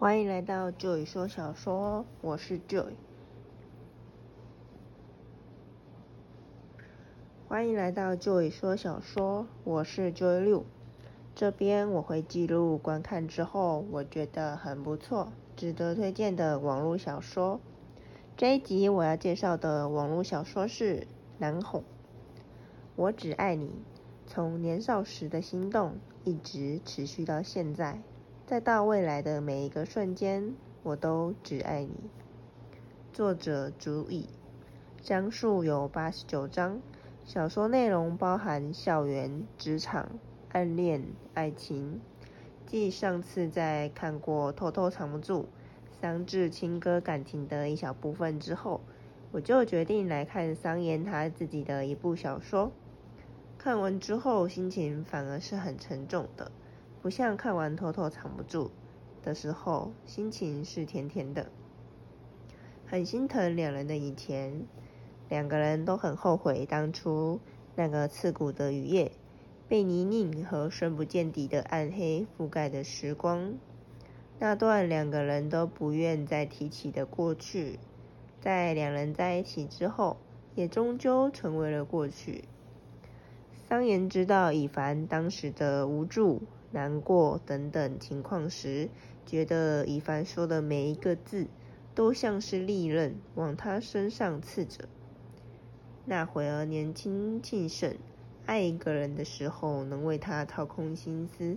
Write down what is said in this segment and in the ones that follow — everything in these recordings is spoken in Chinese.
欢迎来到 Joy 说小说，我是 Joy。欢迎来到 Joy 说小说，我是 Joy 六。这边我会记录观看之后我觉得很不错、值得推荐的网络小说。这一集我要介绍的网络小说是《南红》，我只爱你，从年少时的心动一直持续到现在。再到未来的每一个瞬间，我都只爱你。作者主以，章数有八十九章。小说内容包含校园、职场、暗恋、爱情。继上次在看过《偷偷藏不住》桑稚情歌感情的一小部分之后，我就决定来看桑延他自己的一部小说。看完之后，心情反而是很沉重的。不像看完《偷偷藏不住》的时候，心情是甜甜的，很心疼两人的以前，两个人都很后悔当初那个刺骨的雨夜，被泥泞和深不见底的暗黑覆盖的时光，那段两个人都不愿再提起的过去，在两人在一起之后，也终究成为了过去。桑延知道以凡当时的无助。难过等等情况时，觉得以凡说的每一个字都像是利刃往他身上刺着。那会儿年轻气盛，爱一个人的时候能为他掏空心思，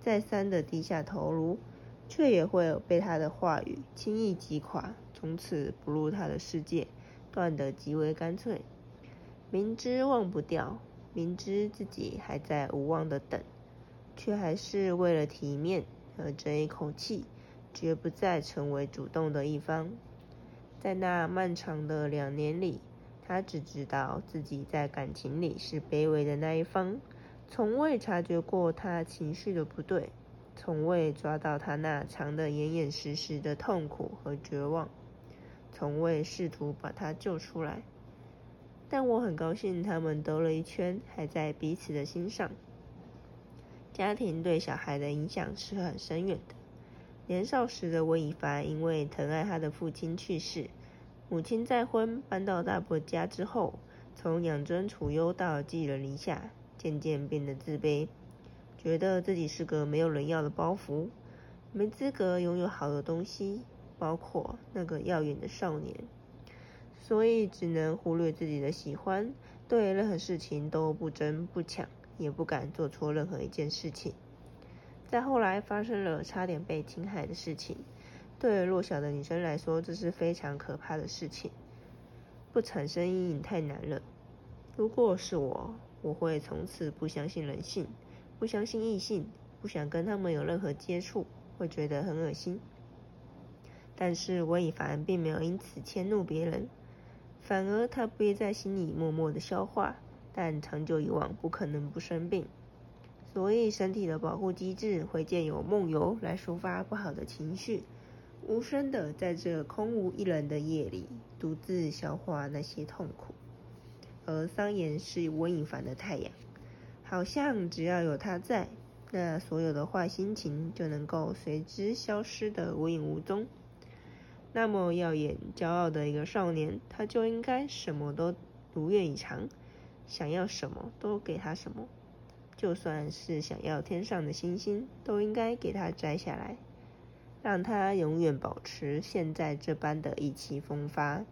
再三的低下头颅，却也会被他的话语轻易击垮，从此不入他的世界，断得极为干脆。明知忘不掉，明知自己还在无望的等。却还是为了体面而争一口气，绝不再成为主动的一方。在那漫长的两年里，他只知道自己在感情里是卑微的那一方，从未察觉过他情绪的不对，从未抓到他那藏得严严实实的痛苦和绝望，从未试图把他救出来。但我很高兴，他们兜了一圈，还在彼此的心上。家庭对小孩的影响是很深远的。年少时的温以凡因为疼爱他的父亲去世，母亲再婚搬到大伯家之后，从养尊处优到寄人篱下，渐渐变得自卑，觉得自己是个没有人要的包袱，没资格拥有好的东西，包括那个耀眼的少年，所以只能忽略自己的喜欢，对任何事情都不争不抢。也不敢做错任何一件事情。再后来发生了差点被侵害的事情，对弱小的女生来说，这是非常可怕的事情。不产生阴影太难了。如果是我，我会从此不相信人性，不相信异性，不想跟他们有任何接触，会觉得很恶心。但是温以凡并没有因此迁怒别人，反而他憋在心里默默的消化。但长久以往，不可能不生病，所以身体的保护机制会借由梦游来抒发不好的情绪，无声的在这空无一人的夜里，独自消化那些痛苦。而桑延是温以凡的太阳，好像只要有他在，那所有的坏心情就能够随之消失的无影无踪。那么耀眼、骄傲的一个少年，他就应该什么都如愿以偿。想要什么都给他什么，就算是想要天上的星星，都应该给他摘下来，让他永远保持现在这般的意气风发。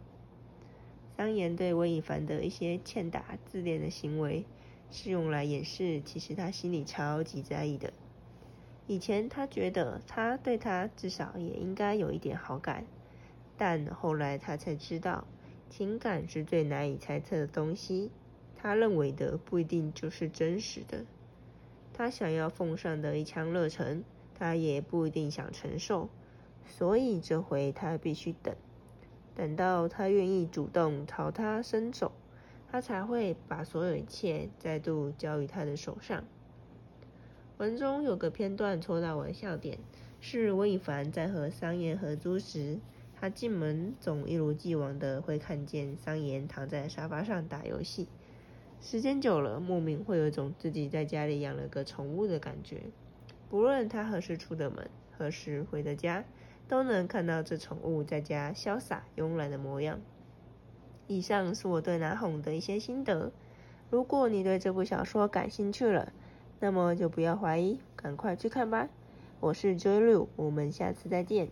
桑延对温以凡的一些欠打自恋的行为，是用来掩饰其实他心里超级在意的。以前他觉得他对他至少也应该有一点好感，但后来他才知道，情感是最难以猜测的东西。他认为的不一定就是真实的，他想要奉上的一腔热忱，他也不一定想承受，所以这回他必须等，等到他愿意主动朝他伸手，他才会把所有一切再度交于他的手上。文中有个片段戳到我的笑点，是温以凡在和桑延合租时，他进门总一如既往的会看见桑延躺在沙发上打游戏。时间久了，莫名会有一种自己在家里养了个宠物的感觉。不论他何时出的门，何时回的家，都能看到这宠物在家潇洒慵懒的模样。以上是我对南红的一些心得。如果你对这部小说感兴趣了，那么就不要怀疑，赶快去看吧。我是 Joy 六，我们下次再见。